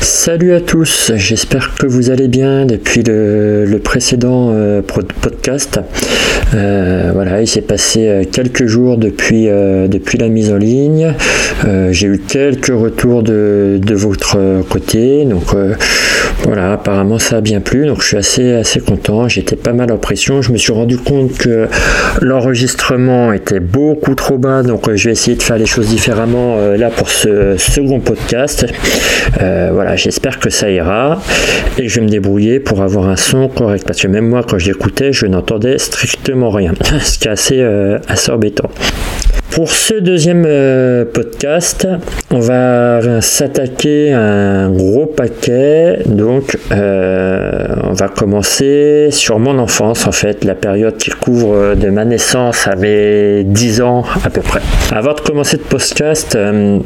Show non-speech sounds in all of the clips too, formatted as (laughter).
Salut à tous, j'espère que vous allez bien depuis le, précédent euh, podcast. Euh, voilà, il s'est passé euh, quelques jours depuis, depuis la mise en ligne. J'ai eu quelques retours de, de votre côté, donc voilà, apparemment ça a bien plu, donc je suis assez, assez content. J'étais pas mal en pression. Je me suis rendu compte que l'enregistrement était beaucoup trop bas, donc je vais essayer de faire les choses différemment là pour ce second podcast. voilà, j'espère que ça ira et je vais me débrouiller pour avoir un son correct parce que même moi quand j'écoutais je n'entendais strictement rien (laughs) ce qui est assez, euh, embêtant. Pour ce deuxième euh, podcast, on va s'attaquer à un gros paquet. Donc, euh, on va commencer sur mon enfance, en fait, la période qui couvre de ma naissance à mes 10 ans à peu près. Avant de commencer ce podcast, euh,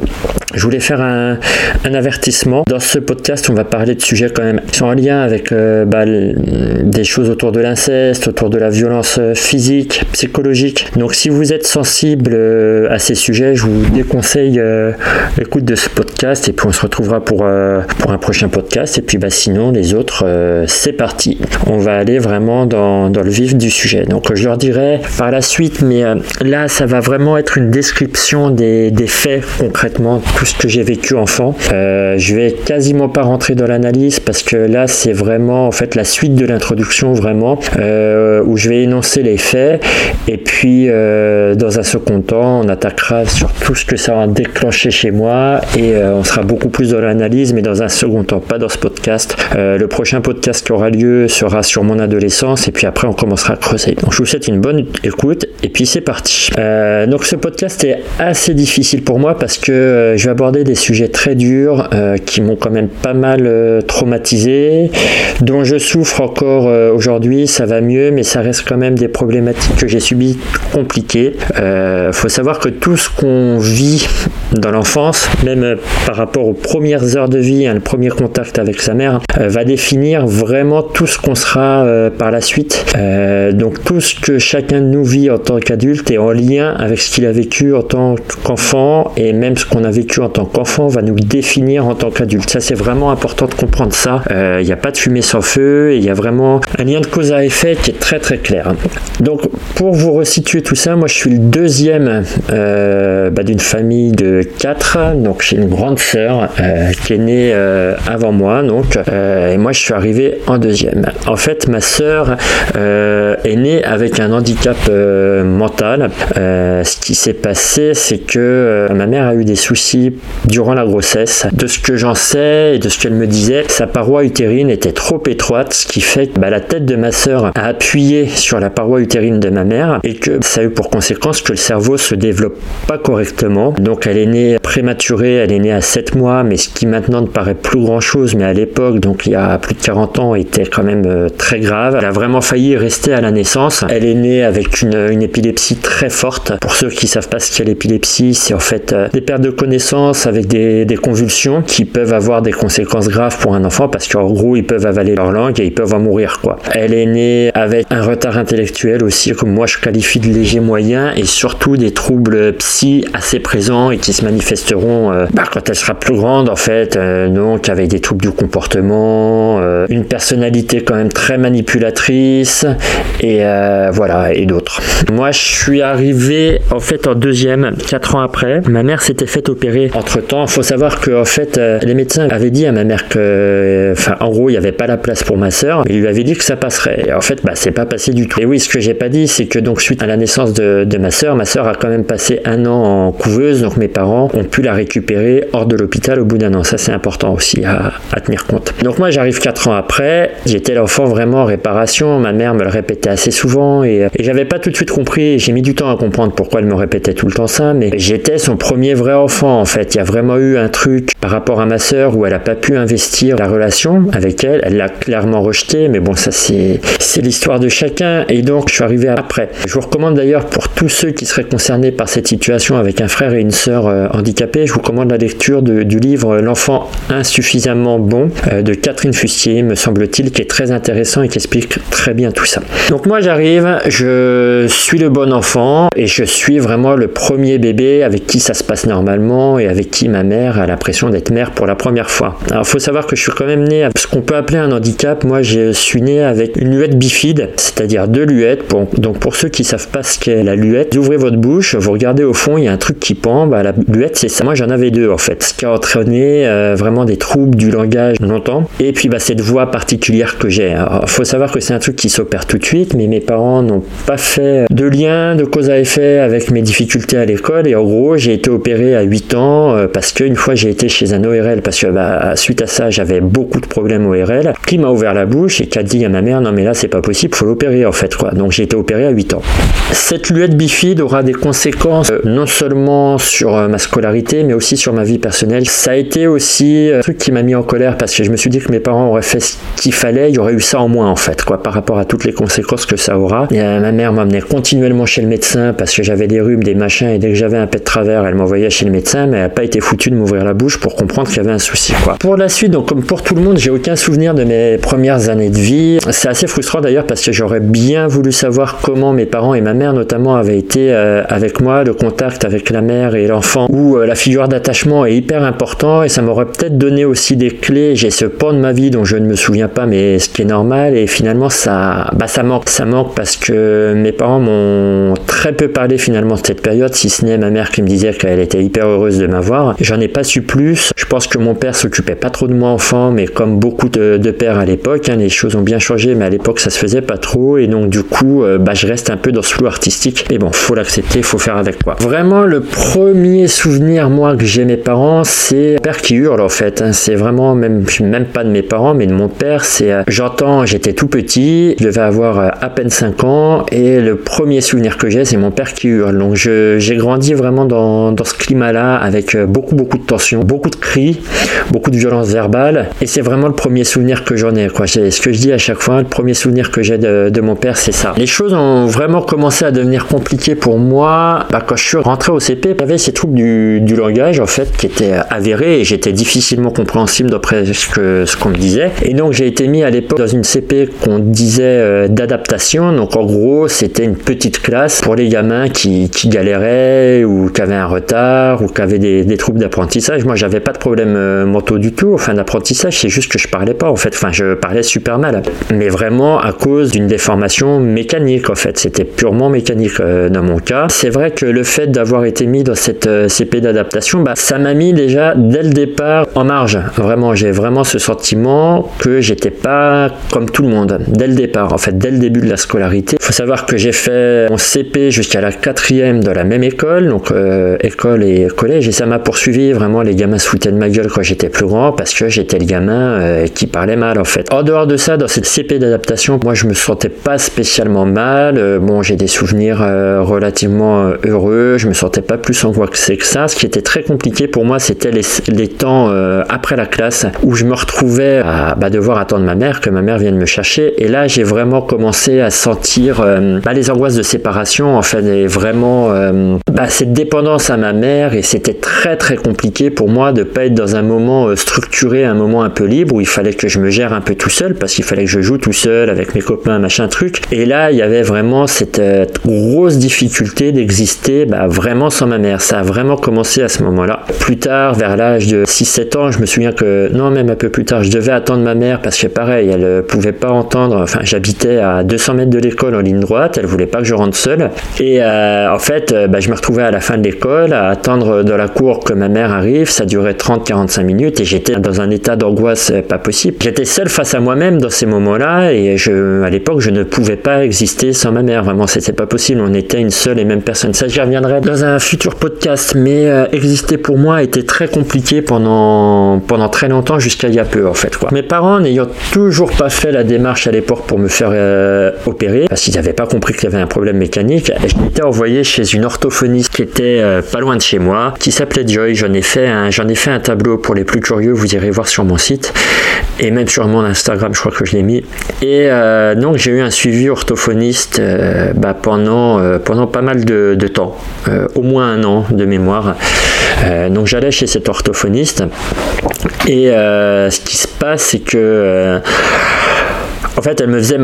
je voulais faire un, avertissement. Dans ce podcast, on va parler de sujets quand même qui sont en lien avec bah, des choses autour de l'inceste, autour de la violence physique, psychologique. Donc, si vous êtes sensible euh, à ces sujets, je vous déconseille euh, l'écoute de ce podcast et puis on se retrouvera pour, euh, pour un prochain podcast. Et puis bah, sinon, les autres, c'est parti. On va aller vraiment dans, le vif du sujet. Donc je leur dirai par la suite, mais là, ça va vraiment être une description des, faits concrètement, tout ce que j'ai vécu enfant. je vais quasiment pas rentrer dans l'analyse parce que là, c'est vraiment en fait la suite de l'introduction, vraiment, où je vais énoncer les faits et puis dans un second temps, on attaquera sur tout ce que ça va déclencher chez moi et euh, on sera beaucoup plus dans l'analyse, mais dans un second temps, pas dans ce podcast. Euh, le prochain podcast qui aura lieu sera sur mon adolescence et puis après on commencera à creuser. Donc je vous souhaite une bonne écoute et puis c'est parti. Euh, donc ce podcast est assez difficile pour moi parce que je vais aborder des sujets très durs qui m'ont quand même pas mal traumatisé, dont je souffre encore aujourd'hui. Ça va mieux, mais ça reste quand même des problématiques que j'ai subies compliquées. faut savoir que tout ce qu'on vit dans l'enfance, même euh, par rapport aux premières heures de vie, hein, le premier contact avec sa mère, euh, va définir vraiment tout ce qu'on sera euh, par la suite. donc tout ce que chacun de nous vit en tant qu'adulte est en lien avec ce qu'il a vécu en tant qu'enfant et même ce qu'on a vécu en tant qu'enfant va nous définir en tant qu'adulte. Ça c'est vraiment important de comprendre ça. Il n'y a pas de fumée sans feu, il y a vraiment un lien de cause à effet qui est très très clair. Donc pour vous resituer tout ça, moi je suis le deuxième bah, d'une famille de quatre. Donc j'ai une grande sœur euh, qui est née euh, avant moi, donc et moi je suis arrivé en deuxième. En fait, ma sœur est née avec un handicap mental. ce qui s'est passé, c'est que ma mère a eu des soucis durant la grossesse. De ce que j'en sais et de ce qu'elle me disait, sa paroi utérine était trop étroite, ce qui fait que bah, la tête de ma sœur a appuyé sur la paroi utérine de ma mère et que ça a eu pour conséquence que le cerveau se développe pas correctement. Donc elle est née prématurée, elle est née à 7 mois, mais ce qui maintenant ne paraît plus grand chose, mais à l'époque, donc il y a plus de 40 ans, était quand même euh, très grave. Elle a vraiment failli rester à la naissance. Elle est née avec une, une épilepsie très forte. Pour ceux qui savent pas ce qu'est l'épilepsie, c'est en fait euh, des pertes de connaissance avec des, des, convulsions qui peuvent avoir des conséquences graves pour un enfant parce qu'en gros ils peuvent avaler leur langue et ils peuvent en mourir quoi. Elle est née avec un retard intellectuel aussi, comme moi je qualifie de léger moyen et surtout des troubles psy assez présents et qui se manifesteront euh, bah, quand elle sera plus grande en fait, euh, donc avec des troubles du comportement, euh, une personnalité quand même très manipulatrice et voilà et d'autres. Moi je suis arrivé en fait en deuxième, quatre ans après. Ma mère s'était fait opérer entre temps. Faut savoir que en fait les médecins avaient dit à ma mère que, enfin en gros il n'y avait pas la place pour ma soeur, mais il lui avait dit que ça passerait. Et en fait bah c'est pas passé du tout. Et oui ce que j'ai pas dit c'est que donc suite à la naissance de, de ma soeur, ma soeur a quand même passé un an en couveuse, donc mes parents ont pu la récupérer hors de l'hôpital au bout d'un an. Ça, c'est important aussi à, tenir compte. Donc moi, j'arrive quatre ans après. J'étais l'enfant vraiment en réparation. Ma mère me le répétait assez souvent et, et j'avais pas tout de suite compris. J'ai mis du temps à comprendre pourquoi elle me répétait tout le temps ça, mais j'étais son premier vrai enfant en fait. Il y a vraiment eu un truc par rapport à ma sœur où elle a pas pu investir la relation avec elle. Elle l'a clairement rejeté, mais bon, ça c'est c'est l'histoire de chacun. Et donc, je suis arrivé après. Je vous recommande d'ailleurs pour tous ceux qui seraient concernés par cette situation avec un frère et une sœur handicapés, je vous recommande la lecture du livre L'enfant insuffisamment bon de Catherine Fustier, me semble-t-il, qui est très intéressant et qui explique très bien tout ça. Donc moi j'arrive, je suis le bon enfant et je suis vraiment le premier bébé avec qui ça se passe normalement et avec qui ma mère a l'impression d'être mère pour la première fois. Alors il faut savoir que je suis quand même né avec ce qu'on peut appeler un handicap. Moi je suis né avec une luette bifide, c'est-à-dire deux luettes. donc pour ceux qui savent pas ce qu'est la luette, vous ouvrez votre bouche, vous regardez au fond, il y a un truc qui pend. Bah, la luette c'est ça. Moi j'en avais deux en fait, ce qui a entraîné euh, vraiment des troubles du langage longtemps. Et puis bah, cette voix particulière que j'ai. Il faut savoir que c'est un truc qui s'opère tout de suite, mais mes parents n'ont pas fait de lien de cause à effet avec mes difficultés à l'école. Et en gros, j'ai été opéré à 8 ans euh, parce qu'une fois j'ai été chez un ORL, parce que bah, suite à ça, j'avais beaucoup de problèmes ORL, qui m'a ouvert la bouche et qui a dit à ma mère Non, mais là, c'est pas possible, faut l'opérer en fait. Donc j'ai été opéré à 8 ans. Cette luette bifide aura des conséquences euh, non seulement sur euh, ma scolarité, mais aussi sur ma vie personnelle. Ça a été aussi un truc qui m'a mis en colère parce que je me suis dit que mes parents auraient fait ce qu'il fallait, il y aurait eu ça en moins en fait, quoi, par rapport à toutes les conséquences que ça aura. Et, ma mère m'amenait continuellement chez le médecin parce que j'avais des rhumes, des machins, et dès que j'avais un pet travers, elle m'envoyait chez le médecin, mais elle n'a pas été foutue de m'ouvrir la bouche pour comprendre qu'il y avait un souci. Quoi. Pour la suite, donc comme pour tout le monde, j'ai aucun souvenir de mes premières années de vie. C'est assez frustrant d'ailleurs parce que j'aurais bien voulu savoir comment mes parents et ma mère notamment avaient été euh, avec moi, le contact avec la mère et l'enfant, où euh, la figure d'attachement est hyper important et ça m'aurait peut-être donné aussi des clés. J'ai ce pan de ma vie dont je ne me souviens pas, mais ce qui est normal et finalement ça, bah, ça manque, ça manque parce que mes parents m'ont très peu parlé finalement de cette période, si ce n'est ma mère qui me disait qu'elle était hyper heureuse de m'avoir. J'en ai pas su plus. Je pense que mon père s'occupait pas trop de moi enfant, mais comme beaucoup de, pères à l'époque, hein, les choses ont bien changé, mais à l'époque ça se faisait pas trop, et donc du coup, euh, bah, je reste un peu dans ce flou artistique. Mais bon, faut l'accepter, faut faire avec quoi. Vraiment, le premier souvenir moi que j'ai mes parents, c'est père qui hurle en fait. Hein. C'est vraiment même, même pas de mes parents, mais de mon père. C'est, euh, j'entends, j'étais tout petit, je devais avoir euh, à peine 5 ans, et le premier souvenir que j'ai, c'est mon père qui hurle. Donc j'ai grandi vraiment dans, dans ce climat-là avec euh, beaucoup beaucoup de tension, beaucoup de cris, beaucoup de violence verbale et c'est vraiment le premier souvenir que j'en ai. Quoi. C'est ce que je dis à chaque fois, le premier souvenir que j'ai de, mon père, c'est ça. Les choses ont vraiment commencé à devenir compliquées pour moi bah, quand je suis rentré au CP. J'avais ces troubles du, langage en fait qui étaient avérés et j'étais difficilement compréhensible d'après ce, ce qu'on me disait. Et donc j'ai été mis à l'époque dans une CP qu'on disait euh, d'adaptation. Donc en gros, c'était une petite classe pour les gamins qui, qui galéraient ou qui avaient un retard ou qui avaient des, troubles d'apprentissage. Moi, j'avais pas de problème euh, mentaux du tout, enfin d'apprentissage, c'est juste que je parlais pas en fait. Enfin, je parlais super mal, mais vraiment à cause d'une déformation mécanique en fait. C'était purement mécanique euh, dans mon cas. C'est vrai que le fait d'avoir été mis dans cette euh, CP d'adaptation, bah, ça m'a mis déjà dès le départ en marge. Vraiment, j'ai vraiment ce sentiment que j'étais pas comme tout le monde dès le départ. En fait, dès le début de la scolarité. Il faut savoir que j'ai fait mon CP jusqu'à la quatrième de la même école, donc école et collège et ça m'a poursuivi vraiment les gamins se foutaient de ma gueule quand j'étais plus grand parce que j'étais le gamin euh, qui parlait mal en fait. En dehors de ça, dans cette CP d'adaptation, moi je me sentais pas spécialement mal. Euh, bon, j'ai des souvenirs euh, relativement heureux, je me sentais pas plus angoissé que ça. Ce qui était très compliqué pour moi, c'était les, temps après la classe où je me retrouvais à bah, devoir attendre ma mère, que ma mère vienne me chercher. Et là, j'ai vraiment commencé à sentir bah, les angoisses de séparation, en fait, et vraiment bah, cette dépendance à ma mère et c'était très très compliqué pour moi de pas être dans un moment euh, structuré, un moment un peu libre où il fallait que je me gère un peu tout seul parce qu'il fallait que je joue tout seul avec mes copains, machin truc. Et là, il y avait vraiment cette euh, grosse difficulté d'exister vraiment sans ma mère. Ça a vraiment commencé à ce moment-là. Plus tard, vers l'âge de 6-7 ans, je me souviens que, non, même un peu plus tard, je devais attendre ma mère parce que pareil, elle euh, pouvait pas entendre, enfin, j'habitais à 200 mètres de l'école en ligne droite, elle voulait pas que je rentre seul. Et en fait, bah, je me retrouvais à la fin de l'école à attendre dans la cour que ma mère arrive, ça durait 30-45 minutes et j'étais dans un état d'angoisse euh, pas possible. J'étais seul face à moi-même dans ces moments-là et à l'époque, je ne pouvais pas exister sans ma mère. Vraiment, c'était pas possible. On était une seule et même personne. Ça, j'y reviendrai dans un futur podcast, mais euh, exister pour moi a été très compliqué pendant, pendant très longtemps, jusqu'à il y a peu, en fait. Mes parents, n'ayant toujours pas fait la démarche à l'époque pour me faire euh, opérer, parce qu'ils n'avaient pas compris qu'il y avait un problème mécanique, je m'étais envoyé chez une orthophoniste qui était pas loin de chez moi, qui s'appelait Joy. J'en ai fait un, j'en ai fait un tableau pour les plus curieux. Vous irez voir sur mon site et même sur mon Instagram. Je crois que je l'ai mis. Et euh, donc j'ai eu un suivi orthophoniste euh, bah, pendant euh, pendant pas mal de, temps, au moins un an de mémoire. Mémoire. donc j'allais chez cet orthophoniste et ce qui se passe, c'est que en fait, elle me faisait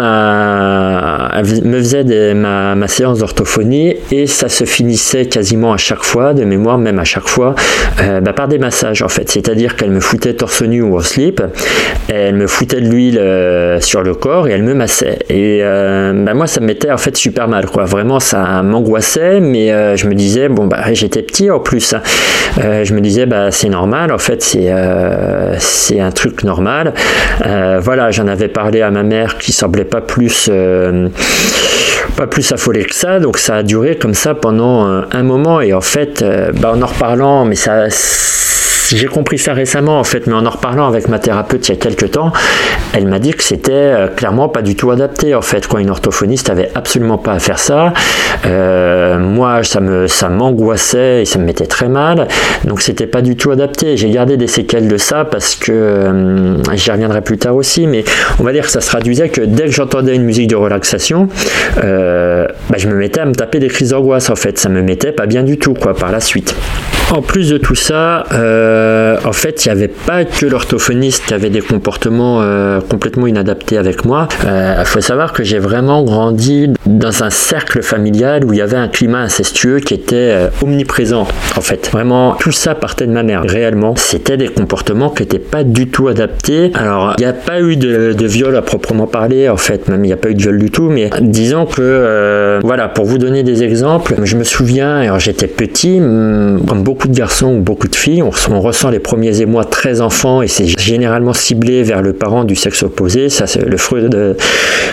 ma, séance d'orthophonie et ça se finissait quasiment à chaque fois, de mémoire même à chaque fois, euh, bah, par des massages en fait. C'est-à-dire qu'elle me foutait torse nu ou au slip, elle me foutait de l'huile euh, sur le corps et elle me massait. Et euh, bah, moi, ça me mettait en fait super mal. Vraiment, ça m'angoissait, mais je me disais bon bah j'étais petit en plus. Hein. je me disais c'est normal, en fait c'est c'est un truc normal. voilà, j'en avais parlé à ma mère qui semblait pas plus euh, pas plus affolé que ça. Donc ça a duré comme ça pendant euh, un moment. Et en fait euh, bah, en en reparlant mais ça j'ai compris ça récemment en fait, mais en en reparlant avec ma thérapeute il y a quelques temps, elle m'a dit que c'était euh, clairement pas du tout adapté en fait. Quoi, une orthophoniste avait absolument pas à faire ça. Euh, moi, ça me ça m'angoissait et ça me mettait très mal, donc c'était pas du tout adapté. J'ai gardé des séquelles de ça parce que euh, j'y reviendrai plus tard aussi, mais on va dire que ça se traduisait que dès que j'entendais une musique de relaxation, bah, je me mettais à me taper des crises d'angoisse en fait. Ça me mettait pas bien du tout quoi par la suite. En plus de tout ça, euh, en fait, il n'y avait pas que l'orthophoniste qui avait des comportements euh, complètement inadaptés avec moi. Il euh, faut savoir que j'ai vraiment grandi dans un cercle familial où il y avait un climat incestueux qui était omniprésent. En fait, vraiment, tout ça partait de ma mère. Réellement, c'était des comportements qui n'étaient pas du tout adaptés. Alors, il n'y a pas eu de, de, viol à proprement parler, en fait, même il n'y a pas eu de viol du tout, mais disons que, voilà, pour vous donner des exemples, je me souviens, alors j'étais petit, beaucoup de garçons ou beaucoup de filles, on, ressent les premiers émois très enfants et c'est généralement ciblé vers le parent du sexe opposé. Ça, le Freud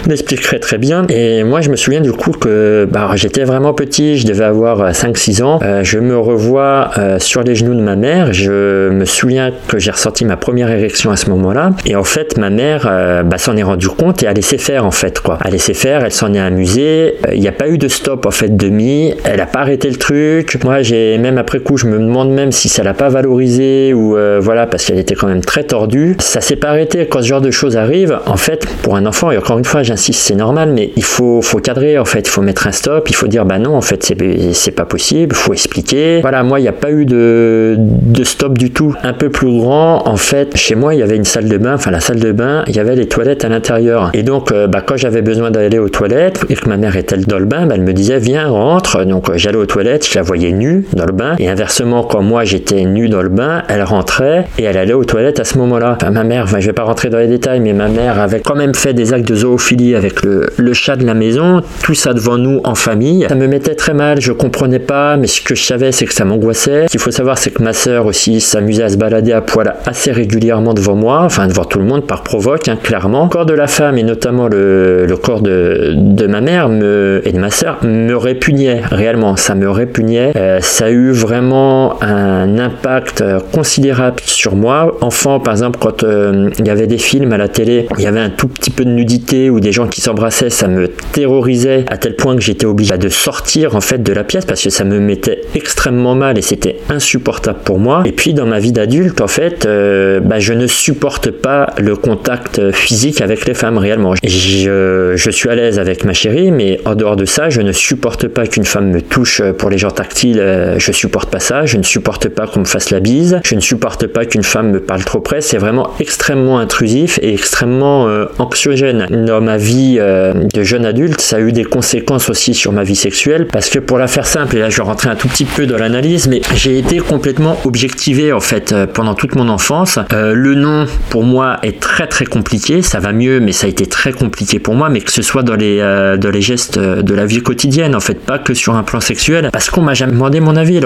l'expliquerait très bien. Et moi, je me souviens du coup que bah, j'étais vraiment petit, je devais avoir 5-6 ans. Euh, je me revois euh, sur les genoux de ma mère. Je me souviens que j'ai ressenti ma première érection à ce moment-là. Et en fait, ma mère euh, bah, s'en est rendu compte et a laissé faire en fait quoi. A laissé faire, elle s'en est amusée. Il n'y a pas eu de stop en fait demi. Elle a pas arrêté le truc. Moi, j'ai même après coup, je me demande même si ça l'a pas valorisé ou euh, voilà parce qu'elle était quand même très tordue. Ça s'est pas arrêté quand ce genre de choses arrive. En fait, pour un enfant et encore une fois, j'insiste, c'est normal, mais il faut faut cadrer en fait. Il faut mettre un stop. Il faut dire bah non, en fait c'est pas possible. Faut expliquer. Voilà, moi il n'y a pas eu de de stop du tout. Un peu plus grand, en fait, chez moi il y avait une salle de bain. Enfin la salle de bain, il y avait les toilettes à l'intérieur. Et donc euh, bah, quand j'avais besoin d'aller aux toilettes et que ma mère était dans le bain, bah, elle me disait viens rentre. Donc euh, j'allais aux toilettes, je la voyais nue dans le bain et inversement quand moi j'étais nu dans le bain, elle rentrait et elle allait aux toilettes à ce moment-là. ma mère, enfin, je vais pas rentrer dans les détails, mais ma mère avait quand même fait des actes de zoophilie avec le, chat de la maison, tout ça devant nous en famille. Ça me mettait très mal, je comprenais pas, mais ce que je savais, c'est que ça m'angoissait. Ce qu'il faut savoir, c'est que ma sœur aussi s'amusait à se balader à poil assez régulièrement devant moi, enfin devant tout le monde par provoque, hein, clairement. Le corps de la femme et notamment le, corps de, ma mère et de ma sœur me répugnait réellement. Ça me répugnait. Euh, ça a eu vraiment un impact euh, considérable sur moi. Enfant, par exemple, quand euh, il y avait des films à la télé, il y avait un tout petit peu de nudité ou des gens qui s'embrassaient, ça me terrorisait à tel point que j'étais obligé de sortir en fait de la pièce parce que ça me mettait extrêmement mal et c'était insupportable pour moi. Et puis dans ma vie d'adulte, en fait, euh, bah, je ne supporte pas le contact physique avec les femmes réellement. Je, je suis à l'aise avec ma chérie, mais en dehors de ça, je ne supporte pas qu'une femme me touche pour les gens tactiles. Je supporte pas ça. Je ne supporte pas qu'on me fasse la bise, je ne supporte pas qu'une femme me parle trop près, c'est vraiment extrêmement intrusif et extrêmement euh, anxiogène. Dans ma vie euh, de jeune adulte, ça a eu des conséquences aussi sur ma vie sexuelle parce que pour la faire simple, et là je rentrer un tout petit peu dans l'analyse, mais j'ai été complètement objectivé en fait euh, pendant toute mon enfance. le nom pour moi est très très compliqué, ça va mieux, mais ça a été très compliqué pour moi, mais que ce soit dans les, dans les gestes de la vie quotidienne en fait, pas que sur un plan sexuel, parce qu'on m'a jamais demandé mon avis.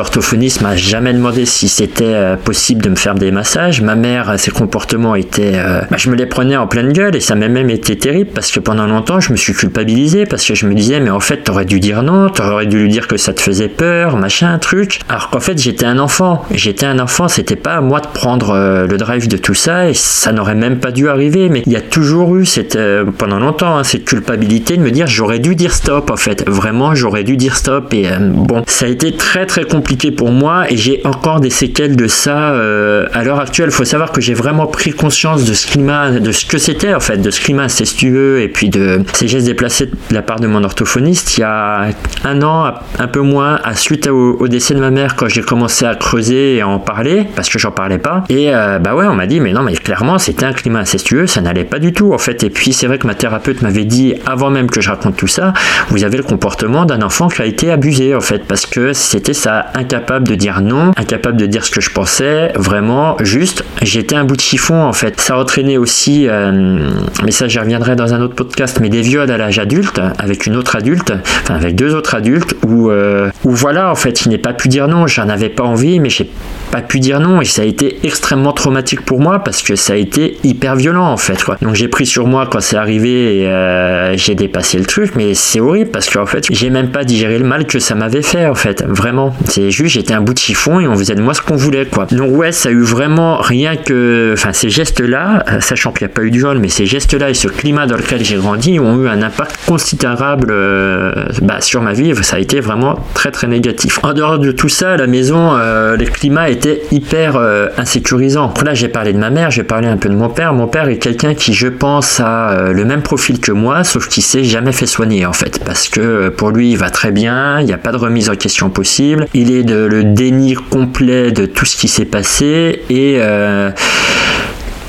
M'a jamais demandé si c'était euh, possible de me faire des massages. Ma mère, ses comportements étaient, euh, bah, je me les prenais en pleine gueule et ça m'a même été terrible parce que pendant longtemps, je me suis culpabilisé parce que je me disais, mais en fait, t'aurais dû dire non, t'aurais dû lui dire que ça te faisait peur, machin, truc. Alors qu'en fait, j'étais un enfant. J'étais un enfant, c'était pas à moi de prendre euh, le drive de tout ça et ça n'aurait même pas dû arriver. Mais il y a toujours eu cette, pendant longtemps, hein, cette culpabilité de me dire, j'aurais dû dire stop en fait. Vraiment, j'aurais dû dire stop et bon, ça a été très très compliqué pour moi et j'ai encore des séquelles de ça euh, à l'heure actuelle. Il faut savoir que j'ai vraiment pris conscience de ce climat, de ce que c'était en fait, de ce climat incestueux et puis de ces gestes déplacés de la part de mon orthophoniste. Il y a un an, un peu moins, à suite au, décès de ma mère, quand j'ai commencé à creuser et à en parler, parce que j'en parlais pas. Et euh, bah ouais, on m'a dit, mais non, mais clairement, c'était un climat incestueux, ça n'allait pas du tout en fait. Et puis c'est vrai que ma thérapeute m'avait dit, avant même que je raconte tout ça, vous avez le comportement d'un enfant qui a été abusé en fait, parce que c'était ça, incapable de dire non, incapable de dire ce que je pensais, vraiment, juste, j'étais un bout de chiffon en fait. Ça entraînait aussi, euh, mais ça j'y reviendrai dans un autre podcast, mais des viols à l'âge adulte, avec une autre adulte, enfin avec deux autres adultes, où, euh, où voilà, en fait, il n'est pas pu dire non, j'en avais pas envie, mais j'ai pas pu dire non, et ça a été extrêmement traumatique pour moi, parce que ça a été hyper violent en fait. Quoi. Donc j'ai pris sur moi quand c'est arrivé, euh, j'ai dépassé le truc, mais c'est horrible, parce qu'en fait, j'ai même pas digéré le mal que ça m'avait fait en fait, vraiment. C'est juste, j'étais un bout chiffon, et on faisait de moi ce qu'on voulait, quoi. Donc ouais, ça a eu vraiment rien que, enfin ces gestes-là, euh, sachant qu'il n'y a pas eu de viol, mais ces gestes-là et ce climat dans lequel j'ai grandi ont eu un impact considérable euh, bah, sur ma vie. Ça a été vraiment très très négatif. En dehors de tout ça, à la maison, euh, le climat était hyper insécurisant. Là, j'ai parlé de ma mère, j'ai parlé un peu de mon père. Mon père est quelqu'un qui, je pense, a le même profil que moi, sauf qu'il s'est jamais fait soigner en fait, parce que pour lui, il va très bien, il n'y a pas de remise en question possible. Il est de le déni complet de tout ce qui s'est passé et euh,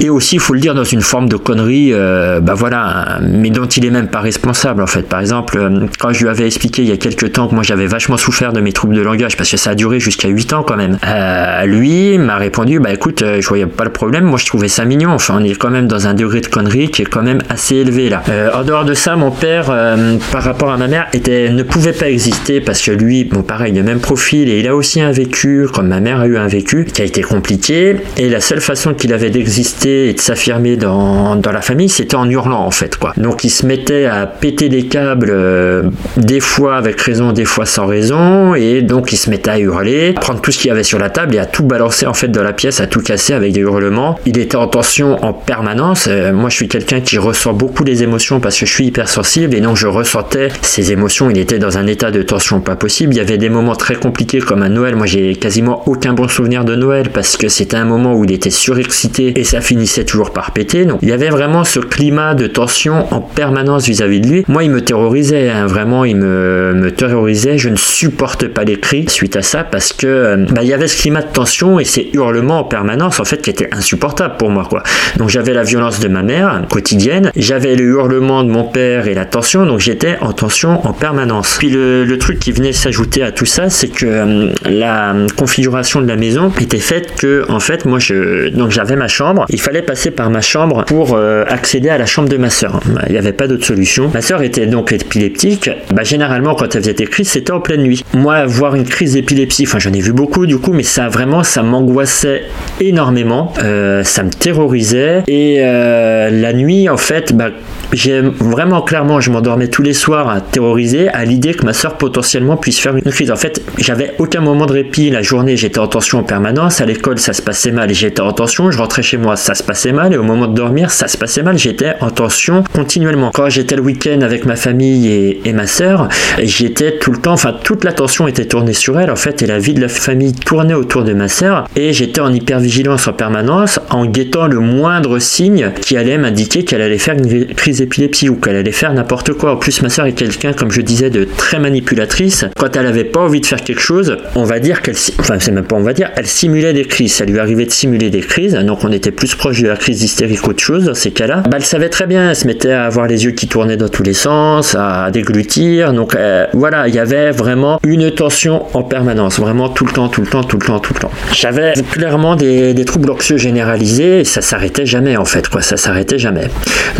et aussi, il faut le dire, dans une forme de connerie, euh, bah voilà, mais dont il est même pas responsable en fait. Par exemple, euh, quand je lui avais expliqué il y a quelques temps que moi j'avais vachement souffert de mes troubles de langage parce que ça a duré jusqu'à 8 ans quand même, euh, lui m'a répondu, bah écoute, je voyais pas le problème, moi je trouvais ça mignon. Enfin, on est quand même dans un degré de connerie qui est quand même assez élevé là. en dehors de ça, mon père, par rapport à ma mère, était, ne pouvait pas exister parce que lui, bon pareil, le même profil et il a aussi un vécu, comme ma mère a eu un vécu, qui a été compliqué. Et la seule façon qu'il avait d'exister et de s'affirmer dans, dans, la famille, c'était en hurlant en fait quoi. Donc il se mettait à péter des câbles euh, des fois avec raison, des fois sans raison et donc il se mettait à hurler, prendre tout ce qu'il y avait sur la table et à tout balancer en fait dans la pièce, à tout casser avec des hurlements. Il était en tension en permanence. Euh, moi je suis quelqu'un qui ressent beaucoup les émotions parce que je suis hypersensible et donc je ressentais ces émotions. Il était dans un état de tension pas possible. Il y avait des moments très compliqués comme à Noël. Moi j'ai quasiment aucun bon souvenir de Noël parce que c'était un moment où il était surexcité et ça finit finissait toujours par péter. Donc il y avait vraiment ce climat de tension en permanence vis-à-vis de lui. Moi, il me terrorisait, hein. vraiment, il me, me, terrorisait. Je ne supporte pas les cris suite à ça parce que euh, bah, il y avait ce climat de tension et ces hurlements en permanence en fait qui étaient insupportables pour moi. Quoi. Donc j'avais la violence de ma mère quotidienne, j'avais le hurlement de mon père et la tension, donc j'étais en tension en permanence. Puis le, le truc qui venait s'ajouter à tout ça, c'est que euh, la configuration de la maison était faite que en fait moi je donc j'avais ma chambre, il fallait passer par ma chambre pour euh, accéder à la chambre de ma soeur. Il n'y avait pas d'autre solution. Ma soeur était donc épileptique. Bah, généralement, quand elle faisait des crises, c'était en pleine nuit. Moi, voir une crise d'épilepsie, enfin, j'en ai vu beaucoup du coup, mais ça vraiment, ça m'angoissait énormément. Euh, ça me terrorisait. Et euh, la nuit, en fait, bah, j'ai vraiment clairement, je m'endormais tous les soirs à terroriser à l'idée que ma soeur potentiellement puisse faire une crise. En fait, j'avais aucun moment de répit. La journée, j'étais en tension en permanence. À l'école, ça se passait mal et j'étais en tension. Je rentrais chez moi, ça se passait mal. Et au moment de dormir, ça se passait mal. J'étais en tension continuellement. Quand j'étais le week-end avec ma famille et, ma soeur, j'étais tout le temps, enfin, toute l'attention était tournée sur elle, en fait, et la vie de la famille tournait autour de ma soeur. Et j'étais en hypervigilance en permanence, en guettant le moindre signe qui allait m'indiquer qu'elle allait faire une crise épilepsie ou qu'elle allait faire n'importe quoi. En plus, ma soeur est quelqu'un, comme je disais, de très manipulatrice. Quand elle avait pas envie de faire quelque chose, on va dire qu'elle, enfin, c'est même pas on va dire, elle simulait des crises. Ça lui arrivait de simuler des crises, donc on était plus proche de la crise hystérique qu'autre chose dans ces cas-là. Bah, elle savait très bien, elle se mettait à avoir les yeux qui tournaient dans tous les sens, à déglutir. Donc euh, voilà, il y avait vraiment une tension en permanence, vraiment tout le temps, tout le temps, tout le temps, tout le temps. J'avais clairement des, des troubles anxieux généralisés et ça s'arrêtait jamais en fait, quoi, ça s'arrêtait jamais.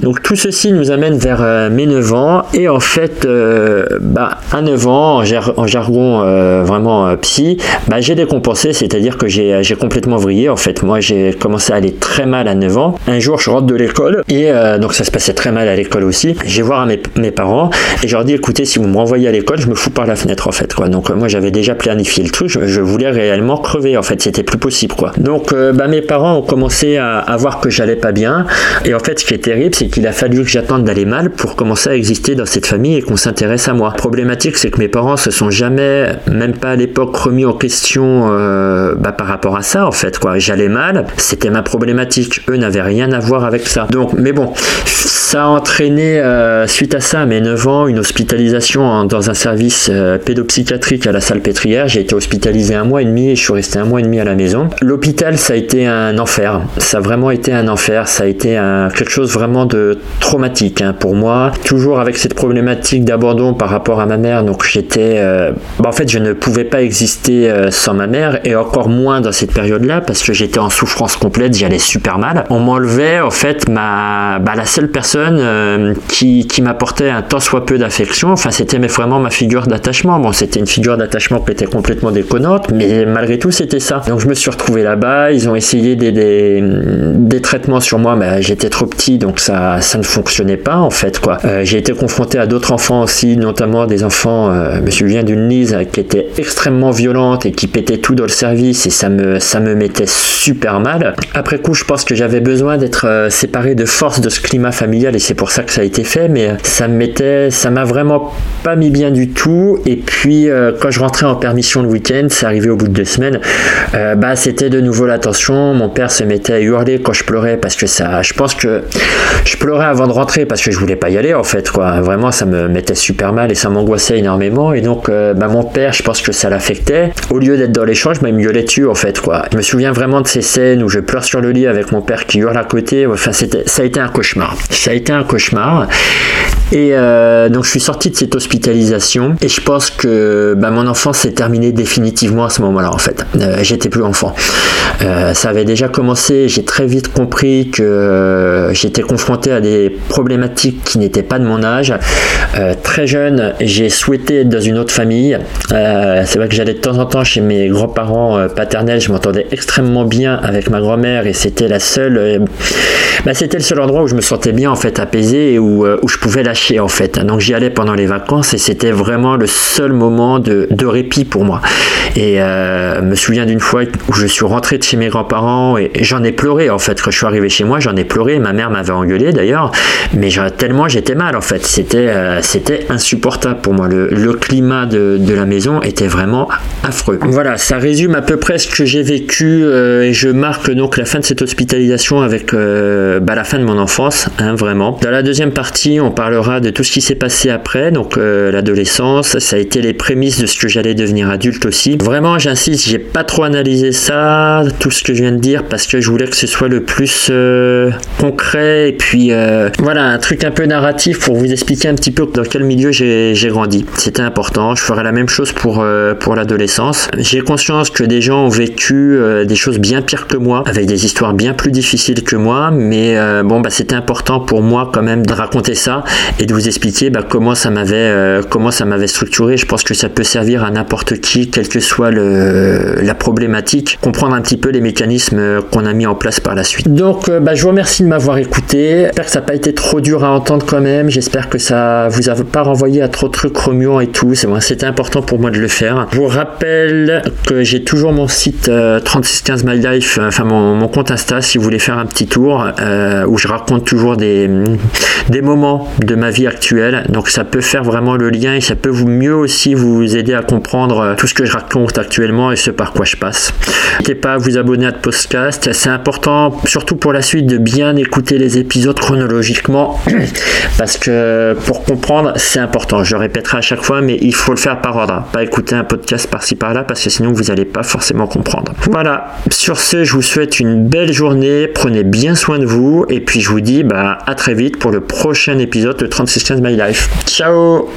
Donc tout ceci nous amène vers euh, mes 9 ans. Et en fait, euh, bah, à 9 ans, en, jargon euh, vraiment psy, bah, j'ai décompensé, c'est-à-dire que j'ai complètement vrillé. En fait, moi, j'ai commencé à aller très mal à 9 ans. Un jour, je rentre de l'école et euh, donc ça se passait très mal à l'école aussi. Je vais voir mes, parents et je leur dis écoutez, si vous me renvoyez à l'école, je me fous par la fenêtre en fait quoi. Donc euh, moi j'avais déjà planifié le truc, je, voulais réellement crever en fait, c'était plus possible quoi. Donc euh, bah, mes parents ont commencé à, voir que j'allais pas bien et en fait ce qui est terrible, c'est qu'il a fallu que j'attende d'aller mal pour commencer à exister dans cette famille et qu'on s'intéresse à moi. Problématique, c'est que mes parents se sont jamais, même pas à l'époque, remis en question bah, par rapport à ça en fait. J'allais mal, c'était ma problématique. Eux n'avaient rien à voir avec ça. Donc, mais bon, ça a entraîné, euh, suite à ça, mes 9 ans, une hospitalisation dans un service euh, pédopsychiatrique à la salle pétrière. J'ai été hospitalisé un mois et demi et je suis resté un mois et demi à la maison. L'hôpital, ça a été un enfer. Ça a vraiment été un enfer. Ça a été quelque chose vraiment de traumatique hein, pour moi. Toujours avec cette problématique d'abandon par rapport à ma mère. Donc j'étais... Euh, bah, en fait, je ne pouvais pas exister sans ma mère et encore moins dans cette période-là parce que j'étais en souffrance complète, j'allais super mal. On m'enlevait en fait ma, bah, la seule personne euh, qui, qui m'apportait un tant soit peu d'affection. Enfin, c'était vraiment ma figure d'attachement. Bon, c'était une figure d'attachement qui était complètement déconnante, mais malgré tout, c'était ça. Donc, je me suis retrouvé là-bas. Ils ont essayé des, des, des traitements sur moi, mais j'étais trop petit, donc ça, ça ne fonctionnait pas en fait. quoi. Euh, j'ai été confronté à d'autres enfants aussi, notamment des enfants. Euh, je me souviens d'une Lise qui était extrêmement violente et qui pétait tout dans le service et ça me, ça me mettait super mal. Après coup, je pense que j'avais besoin d'être euh, séparé de force de ce climat familial et c'est pour ça que ça a été fait, mais ça me mettait, ça m'a vraiment pas mis bien du tout. Et puis, euh, quand je rentrais en permission le week-end, c'est arrivé au bout de deux semaines, euh, bah, c'était de nouveau la tension. Mon père se mettait à hurler quand je pleurais parce que ça, je pense que je pleurais avant de rentrer parce que je voulais pas y aller en fait, quoi. Vraiment, ça me mettait super mal et ça m'angoissait énormément. Et donc, bah, mon père, je pense que ça l'affectait. Au lieu d'être dans l'échange, bah, il me gueulait dessus en fait, quoi. Je me souviens vraiment de ces scènes où je pleure sur le lit avec mon père qui hurle à côté. Enfin, ça a été un cauchemar. Ça a été un cauchemar. Et euh, donc je suis sorti de cette hospitalisation et je pense que bah, mon enfance s'est terminée définitivement à ce moment-là en fait. Euh, j'étais plus enfant. Euh, ça avait déjà commencé, j'ai très vite compris que j'étais confronté à des problématiques qui n'étaient pas de mon âge. très jeune, j'ai souhaité être dans une autre famille. C'est vrai que j'allais de temps en temps chez mes grands-parents paternels, je m'entendais extrêmement bien avec ma grand-mère et c'était la seule... Bah, c'était le seul endroit où je me sentais bien en fait apaisé et où, où je pouvais lâcher en fait. Donc j'y allais pendant les vacances et c'était vraiment le seul moment de, répit pour moi. Et euh, me souviens d'une fois où je suis rentré de chez mes grands-parents et j'en ai pleuré en fait. Quand je suis arrivé chez moi, j'en ai pleuré. Ma mère m'avait engueulé d'ailleurs, mais tellement j'étais mal en fait. C'était euh, c'était insupportable pour moi. Le, climat de, la maison était vraiment affreux. Voilà, ça résume à peu près ce que j'ai vécu euh, et je marque donc la fin de cette hospitalisation avec bah, la fin de mon enfance, hein, vraiment. Dans la deuxième partie, on parlera de tout ce qui s'est passé après, donc euh, l'adolescence, ça a été les prémices de ce que j'allais devenir adulte aussi. Vraiment, j'insiste, j'ai pas trop analysé ça, tout ce que je viens de dire, parce que je voulais que ce soit le plus euh, concret et puis euh, voilà, un truc un peu narratif pour vous expliquer un petit peu dans quel milieu j'ai grandi. C'était important, je ferai la même chose pour, pour l'adolescence. J'ai conscience que des gens ont vécu des choses bien pires que moi, avec des histoires bien plus difficiles que moi, mais bon, bah, c'était important pour moi quand même de raconter ça et de vous expliquer bah, comment ça m'avait euh, comment ça m'avait structuré. Je pense que ça peut servir à n'importe qui, quelle que soit la problématique, comprendre un petit peu les mécanismes qu'on a mis en place par la suite. Donc, euh, bah, je vous remercie de m'avoir écouté. J'espère que ça n'a pas été trop dur à entendre quand même. J'espère que ça vous a pas renvoyé à trop de trucs remuants et tout. C'était important pour moi de le faire. Je vous rappelle que j'ai toujours mon site 3615 euh, My Life, enfin mon, mon, compte Insta si vous voulez faire un petit tour où je raconte toujours des, des moments de ma vie actuelle. Donc ça peut faire vraiment le lien et ça peut vous mieux aussi vous aider à comprendre euh, tout ce que je raconte actuellement et ce par quoi je passe. N'hésitez pas à vous abonner à ce podcast. C'est important, surtout pour la suite, de bien écouter les épisodes chronologiquement (clears throat) parce que pour comprendre, c'est important. Je répéterai à chaque fois, mais il faut le faire par ordre. Pas écouter un podcast par-ci par-là parce que sinon vous n'allez pas forcément comprendre. Voilà. Sur ce, je vous souhaite une belle Prenez bien soin de vous et puis je vous dis bah, à très vite pour le prochain épisode de 3615 My Life. Ciao